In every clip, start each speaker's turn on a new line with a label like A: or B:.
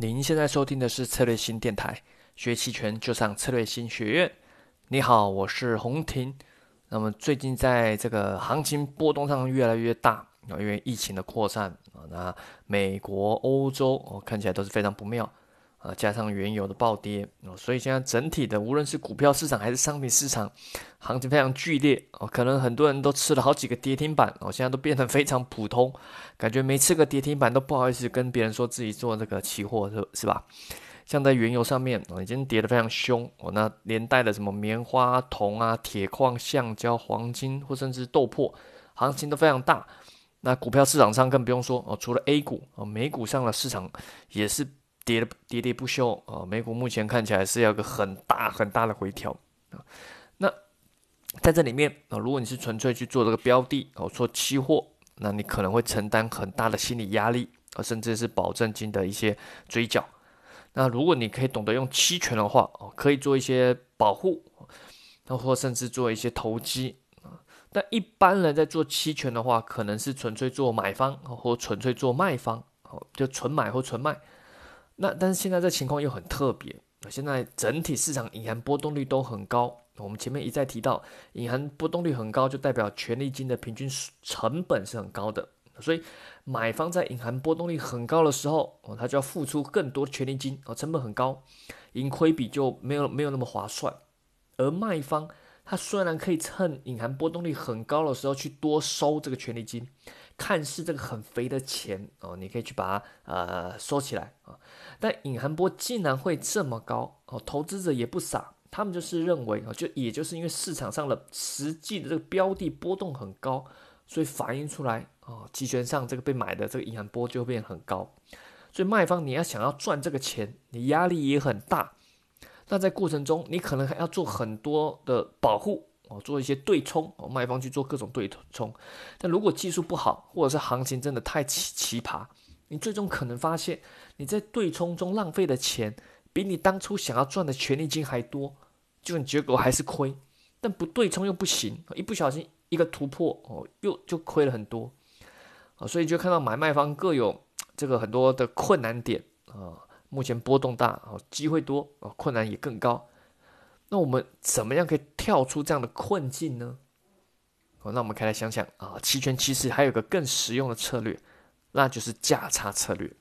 A: 您现在收听的是策略新电台，学期权就上策略新学院。你好，我是洪婷。那么最近在这个行情波动上越来越大啊，因为疫情的扩散啊，那美国、欧洲哦看起来都是非常不妙。啊，加上原油的暴跌哦，所以现在整体的无论是股票市场还是商品市场，行情非常剧烈哦。可能很多人都吃了好几个跌停板哦，现在都变得非常普通，感觉没吃个跌停板都不好意思跟别人说自己做这个期货是是吧？像在原油上面哦，已经跌得非常凶哦，那连带的什么棉花、铜啊、铁矿、橡胶、黄金或甚至豆粕，行情都非常大。那股票市场上更不用说哦，除了 A 股哦，美股上的市场也是。跌跌跌不休啊！美股目前看起来是要个很大很大的回调啊。那在这里面啊，如果你是纯粹去做这个标的哦，做期货，那你可能会承担很大的心理压力啊，甚至是保证金的一些追缴。那如果你可以懂得用期权的话哦，可以做一些保护，那或甚至做一些投机啊。但一般人在做期权的话，可能是纯粹做买方或纯粹做卖方哦，就纯买或纯卖。那但是现在这情况又很特别，现在整体市场隐含波动率都很高。我们前面一再提到，隐含波动率很高，就代表权利金的平均成本是很高的。所以买方在隐含波动率很高的时候，哦，他就要付出更多的权利金，哦，成本很高，盈亏比就没有没有那么划算。而卖方他虽然可以趁隐含波动率很高的时候去多收这个权利金。看似这个很肥的钱哦，你可以去把它呃收起来啊。但隐含波竟然会这么高哦，投资者也不傻，他们就是认为啊，就也就是因为市场上的实际的这个标的波动很高，所以反映出来啊，期权上这个被买的这个隐含波就会变很高。所以卖方你要想要赚这个钱，你压力也很大。那在过程中，你可能还要做很多的保护。哦，做一些对冲，哦，卖方去做各种对冲。但如果技术不好，或者是行情真的太奇奇葩，你最终可能发现你在对冲中浪费的钱，比你当初想要赚的权利金还多，就你结果还是亏。但不对冲又不行，一不小心一个突破，哦，又就亏了很多。啊，所以就看到买卖方各有这个很多的困难点啊。目前波动大，啊，机会多，啊，困难也更高。那我们怎么样可以跳出这样的困境呢？好，那我们可以来想想啊，期权其实还有个更实用的策略，那就是价差策略。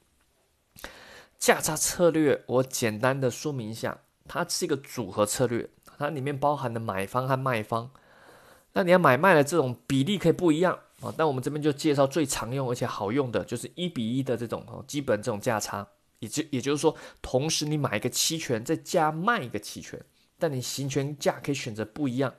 A: 价差策略，我简单的说明一下，它是一个组合策略，它里面包含的买方和卖方。那你要买卖的这种比例可以不一样啊，但我们这边就介绍最常用而且好用的，就是一比一的这种哦，基本这种价差，也就也就是说，同时你买一个期权，再加卖一个期权。但你行权价可以选择不一样。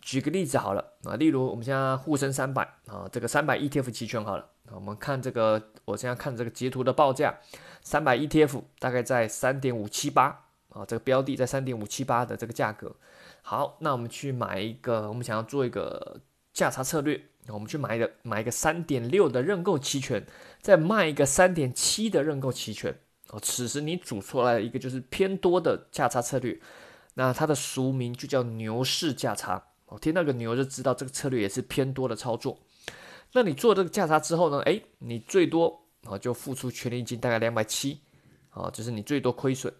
A: 举个例子好了啊，例如我们现在沪深三百啊，这个三百 ETF 期权好了，我们看这个，我现在看这个截图的报价，三百 ETF 大概在三点五七八啊，这个标的在三点五七八的这个价格。好，那我们去买一个，我们想要做一个价差策略，我们去买一个买一个三点六的认购期权，再卖一个三点七的认购期权哦。此时你组出来一个就是偏多的价差策略。那它的俗名就叫牛市价差，我听那个牛就知道这个策略也是偏多的操作。那你做这个价差之后呢？诶，你最多啊就付出权利金大概两百七，啊，这是你最多亏损。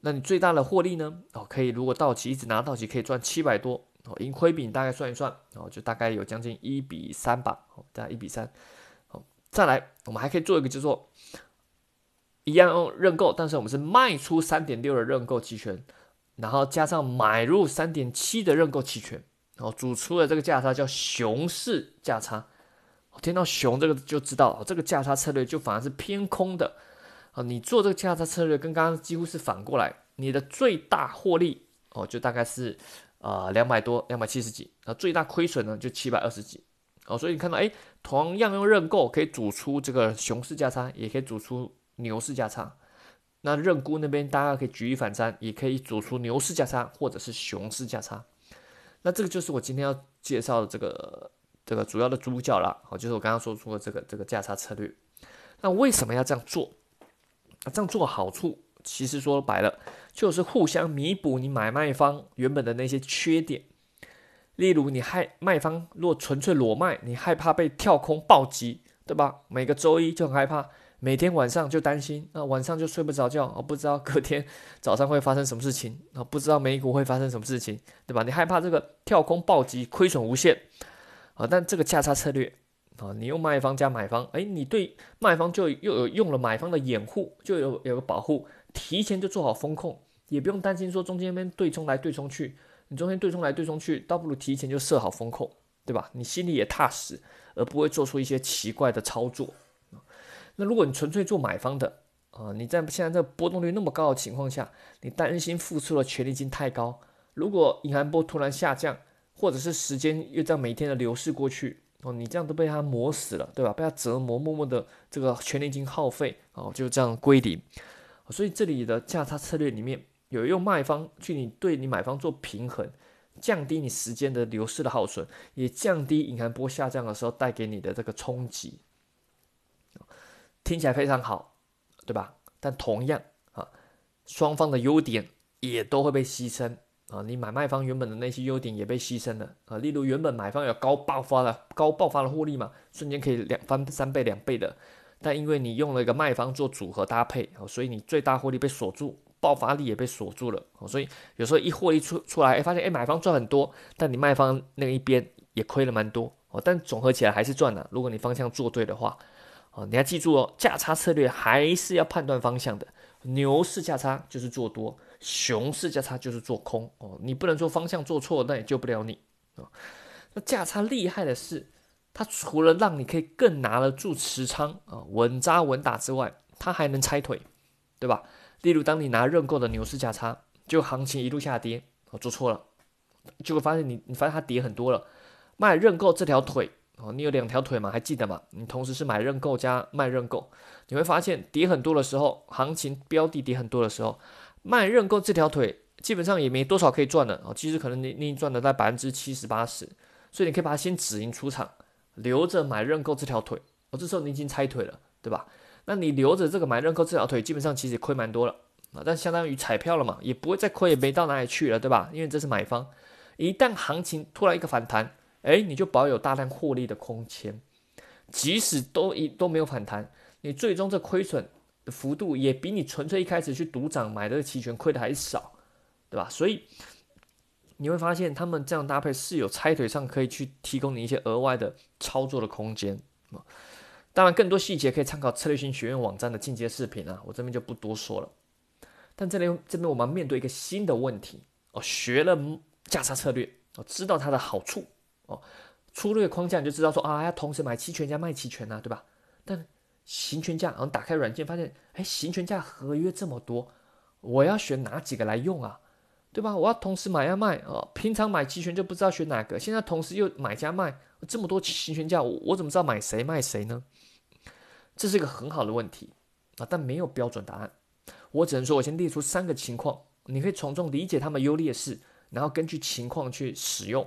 A: 那你最大的获利呢？哦，可以如果到期一直拿到期可以赚七百多，哦，盈亏比你大概算一算，哦，就大概有将近一比三吧，哦，大概一比三。好，再来我们还可以做一个叫做一样用认购，但是我们是卖出三点六的认购期权。然后加上买入三点七的认购期权，然后组出的这个价差叫熊市价差。我听到熊这个就知道，这个价差策略就反而是偏空的。啊，你做这个价差策略跟刚刚几乎是反过来，你的最大获利哦就大概是啊两百多，两百七十几，啊最大亏损呢就七百二十几。哦，所以你看到哎，同样用认购可以组出这个熊市价差，也可以组出牛市价差。那认沽那边大家可以举一反三，也可以组出牛市价差或者是熊市价差。那这个就是我今天要介绍的这个这个主要的主角了，好，就是我刚刚说出的这个这个价差策略。那为什么要这样做？这样做好处其实说白了就是互相弥补你买卖方原本的那些缺点。例如你害卖方若纯粹裸卖，你害怕被跳空暴击，对吧？每个周一就很害怕。每天晚上就担心啊，晚上就睡不着觉啊，不知道 隔天早上会发生什么事情啊，不知道美股会发生什么事情，对吧？你害怕这个跳空暴击，亏损无限啊，但这个价差策略啊，你用卖方加买方，哎，你对卖方就又有用了买方的掩护，就有有个保护，提前就做好风控，也不用担心说中间那边对冲来对冲去，你中间对冲来对冲去，倒不如提前就设好风控。对吧？你心里也踏实，而不会做出一些奇怪的操作。那如果你纯粹做买方的啊，你在现在这波动率那么高的情况下，你担心付出的权利金太高，如果银行波突然下降，或者是时间又在每天的流逝过去哦，你这样都被它磨死了，对吧？被它折磨，默默的这个权利金耗费哦，就这样归零。所以这里的价差策略里面有用卖方去你对你买方做平衡。降低你时间的流失的耗损，也降低银行波下降的时候带给你的这个冲击，听起来非常好，对吧？但同样啊，双方的优点也都会被牺牲啊。你买卖方原本的那些优点也被牺牲了啊。例如原本买方有高爆发的高爆发的获利嘛，瞬间可以两翻三倍两倍的，但因为你用了一个卖方做组合搭配啊，所以你最大获利被锁住。爆发力也被锁住了，所以有时候一获利出出来，哎，发现哎买方赚很多，但你卖方那一边也亏了蛮多哦，但总合起来还是赚了。如果你方向做对的话，哦，你要记住哦，价差策略还是要判断方向的。牛市价差就是做多，熊市价差就是做空哦，你不能说方向做错，那也救不了你啊。那价差厉害的是，它除了让你可以更拿得住持仓啊，稳扎稳打之外，它还能拆腿，对吧？例如，当你拿认购的牛市价差，就行情一路下跌，哦，做错了，就会发现你，你发现它跌很多了。卖认购这条腿，哦，你有两条腿嘛？还记得吗？你同时是买认购加卖认购，你会发现跌很多的时候，行情标的跌很多的时候，卖认购这条腿基本上也没多少可以赚的哦。其实可能你你赚的在百分之七十八十，所以你可以把它先止盈出场，留着买认购这条腿。哦，这时候你已经拆腿了，对吧？那你留着这个买认购这条腿，基本上其实亏蛮多了啊，但相当于彩票了嘛，也不会再亏，也没到哪里去了，对吧？因为这是买方，一旦行情突然一个反弹，哎，你就保有大量获利的空间，即使都一都没有反弹，你最终这亏损的幅度也比你纯粹一开始去赌涨买这个期权亏的还少，对吧？所以你会发现他们这样搭配是有拆腿上可以去提供你一些额外的操作的空间。当然，更多细节可以参考策略性学院网站的进阶视频啊，我这边就不多说了。但这里这边我们面对一个新的问题哦，学了价差策略哦，知道它的好处哦，粗略框架你就知道说啊，要同时买期权加卖期权呐，对吧？但行权价，然后打开软件发现，哎，行权价合约这么多，我要选哪几个来用啊？对吧？我要同时买要卖哦，平常买期权就不知道选哪个，现在同时又买加卖，这么多行权价，我我怎么知道买谁卖谁呢？这是一个很好的问题啊，但没有标准答案。我只能说，我先列出三个情况，你可以从中理解它们优劣势，然后根据情况去使用。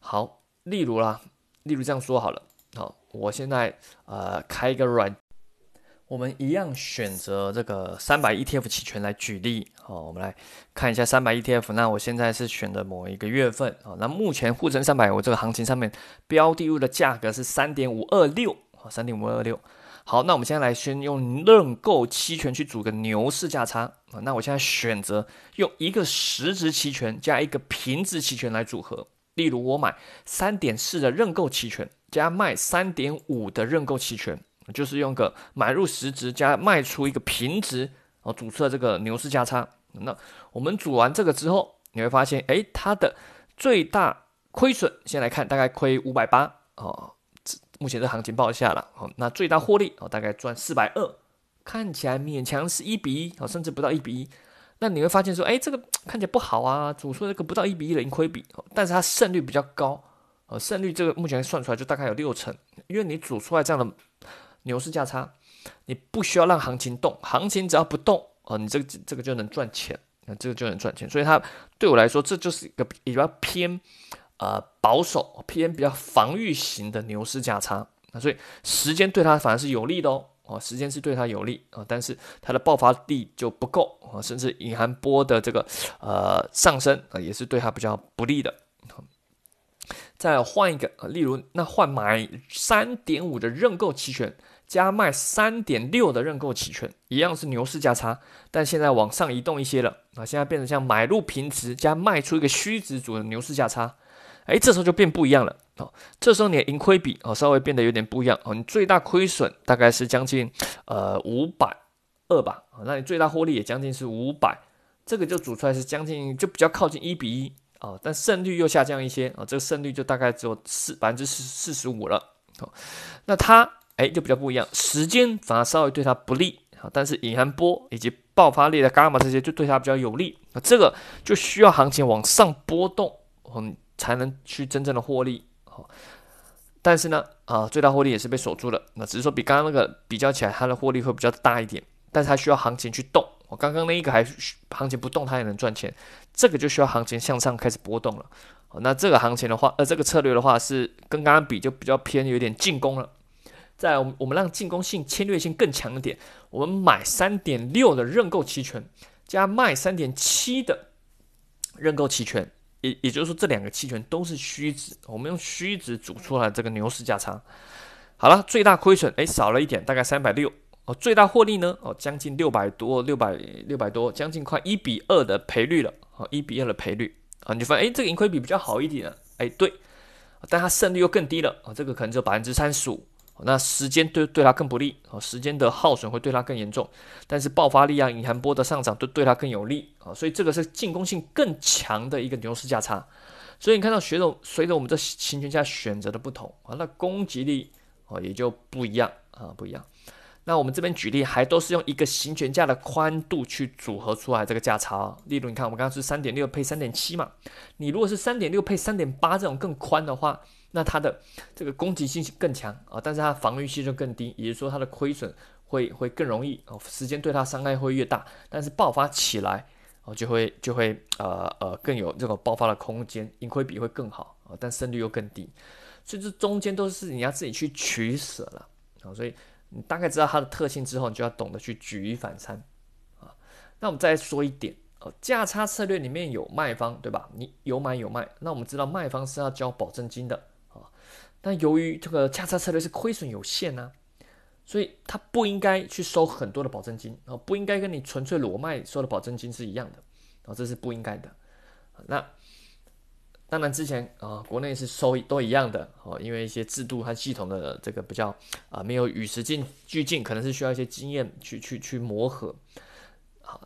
A: 好，例如啦，例如这样说好了。好，我现在呃开一个软，我们一样选择这个三百 ETF 期权来举例。好，我们来看一下三百 ETF。那我现在是选的某一个月份啊。那目前沪深三百我这个行情上面标的物的价格是三点五二六啊，三点五二六。好，那我们现在来先用认购期权去组个牛市价差啊。那我现在选择用一个实值期权加一个平值期权来组合。例如，我买三点四的认购期权加卖三点五的认购期权，就是用个买入实值加卖出一个平值哦，组出了这个牛市价差。那我们组完这个之后，你会发现，哎，它的最大亏损，先来看大概亏五百八哦。目前这行情报下了，哦，那最大获利哦，大概赚四百二，看起来勉强是一比一，哦，甚至不到一比一。那你会发现说，哎，这个 看起来不好啊，组出这个不到一比一的盈亏比，但是它胜率比较高，呃，胜率这个目前算出来就大概有六成，因为你组出来这样的牛市价差，你不需要让行情动，行情只要不动，哦，你这个这个就能赚钱，那这个就能赚钱，所以它对我来说，这就是一个比较偏。呃，保守偏比较防御型的牛市价差，那所以时间对它反而是有利的哦，哦，时间是对它有利啊，但是它的爆发力就不够啊，甚至隐含波的这个呃上升啊，也是对它比较不利的。再换一个，例如那换买三点五的认购期权加卖三点六的认购期权，一样是牛市价差，但现在往上移动一些了啊，现在变成像买入平值加卖出一个虚值组的牛市价差，哎，这时候就变不一样了哦，这时候你的盈亏比哦稍微变得有点不一样哦，你最大亏损大概是将近呃五百二吧，那你最大获利也将近是五百，这个就组出来是将近就比较靠近一比一啊，但胜率又下降一些啊，这个胜率就大概只有四百分之四四十五了，哦，那它。哎，就比较不一样，时间反而稍微对它不利啊，但是隐含波以及爆发力的伽马这些就对它比较有利啊，这个就需要行情往上波动，嗯，才能去真正的获利但是呢，啊，最大获利也是被锁住了，那只是说比刚刚那个比较起来，它的获利会比较大一点，但是它需要行情去动。我刚刚那一个还行情不动，它也能赚钱，这个就需要行情向上开始波动了。那这个行情的话，呃，这个策略的话是跟刚刚比就比较偏有点进攻了。在我们我们让进攻性、侵略性更强一点，我们买三点六的认购期权，加卖三点七的认购期权，也也就是说这两个期权都是虚值，我们用虚值组出来这个牛市价差。好了，最大亏损哎少了一点，大概三百六。哦，最大获利呢？哦将近六百多，六百六百多，将近快一比二的赔率了。哦，一比二的赔率。啊，你发现哎这个盈亏比比较好一点哎对，但它胜率又更低了。啊，这个可能只有百分之三十五。那时间对对它更不利啊，时间的耗损会对它更严重，但是爆发力啊、隐含波的上涨都对它更有利啊，所以这个是进攻性更强的一个牛市价差。所以你看到随着随着我们这行权价选择的不同啊，那攻击力哦也就不一样啊，不一样。那我们这边举例还都是用一个行权价的宽度去组合出来这个价差。例如你看我们刚刚是三点六配三点七嘛，你如果是三点六配三点八这种更宽的话。那它的这个攻击性更强啊，但是它防御性就更低，也就是说它的亏损会会更容易哦，时间对它伤害会越大，但是爆发起来哦就会就会呃呃更有这种爆发的空间，盈亏比会更好啊，但胜率又更低，所以这中间都是你要自己去取舍了啊，所以你大概知道它的特性之后，你就要懂得去举一反三啊。那我们再说一点。哦，价差策略里面有卖方对吧？你有买有卖，那我们知道卖方是要交保证金的。但由于这个价差策略是亏损有限呢，所以他不应该去收很多的保证金啊，不应该跟你纯粹裸卖收的保证金是一样的啊，这是不应该的。那当然之前啊，国内是收都一样的哦，因为一些制度和系统的这个比较啊没有与时进俱进，可能是需要一些经验去去去磨合。好，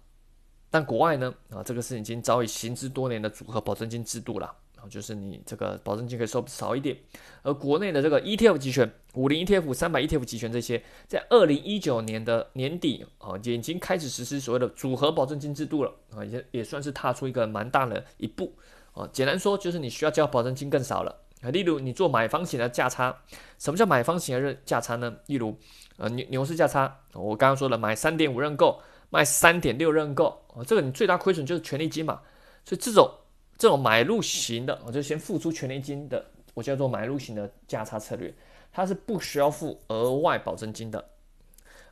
A: 但国外呢啊，这个是已经早已行之多年的组合保证金制度了。就是你这个保证金可以收少一点，而国内的这个 ETF 期权、五零 ETF、三百 ETF 期权这些，在二零一九年的年底啊，已经开始实施所谓的组合保证金制度了啊，也也算是踏出一个蛮大的一步啊。简单说，就是你需要交保证金更少了啊。例如，你做买方型的价差，什么叫买方型的价差呢？例如，呃牛牛市价差，我刚刚说了，买三点五认购，卖三点六认购啊，这个你最大亏损就是权利金嘛，所以这种。这种买入型的，我就先付出权利金的，我叫做买入型的价差策略，它是不需要付额外保证金的。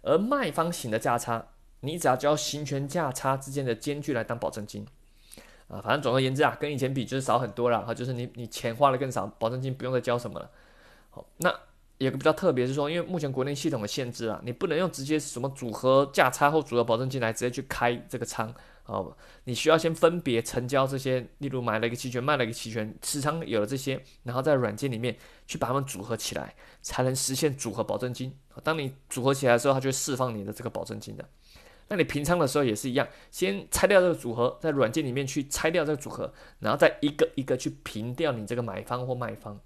A: 而卖方型的价差，你只要交行权价差之间的间距来当保证金，啊，反正总而言之啊，跟以前比就是少很多了，哈，就是你你钱花的更少，保证金不用再交什么了。好，那有个比较特别是说，因为目前国内系统的限制啊，你不能用直接什么组合价差或组合保证金来直接去开这个仓。哦，你需要先分别成交这些，例如买了一个期权，卖了一个期权，持仓有了这些，然后在软件里面去把它们组合起来，才能实现组合保证金。当你组合起来的时候，它就会释放你的这个保证金的。那你平仓的时候也是一样，先拆掉这个组合，在软件里面去拆掉这个组合，然后再一个一个去平掉你这个买方或卖方。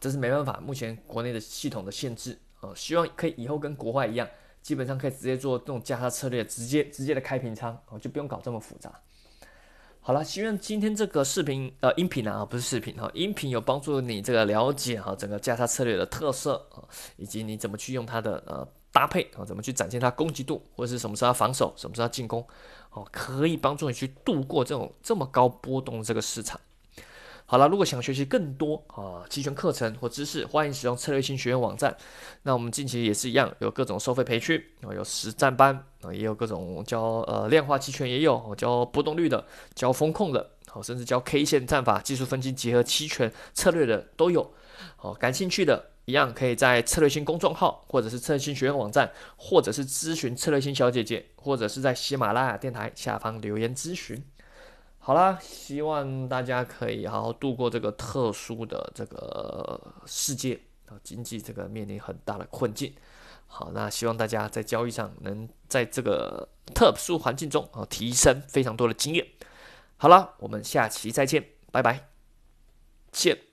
A: 这是没办法，目前国内的系统的限制。啊，希望可以以后跟国外一样。基本上可以直接做这种价差策略，直接直接的开平仓，哦，就不用搞这么复杂。好了，希望今天这个视频呃音频呢啊，不是视频哈，音频有帮助你这个了解哈整个价差策略的特色啊，以及你怎么去用它的呃搭配啊，怎么去展现它攻击度，或者是什么时候要防守，什么时候要进攻，哦，可以帮助你去度过这种这么高波动的这个市场。好了，如果想学习更多啊期权课程或知识，欢迎使用策略性学院网站。那我们近期也是一样，有各种收费培训啊，有实战班啊，也有各种教呃量化期权也有，教波动率的，教风控的，好，甚至教 K 线战法、技术分析结合期权策略的都有。好，感兴趣的一样可以在策略性公众号，或者是策略性学院网站，或者是咨询策略性小姐姐，或者是在喜马拉雅电台下方留言咨询。好啦，希望大家可以好好度过这个特殊的这个世界啊，经济这个面临很大的困境。好，那希望大家在交易上能在这个特殊环境中啊提升非常多的经验。好了，我们下期再见，拜拜，见。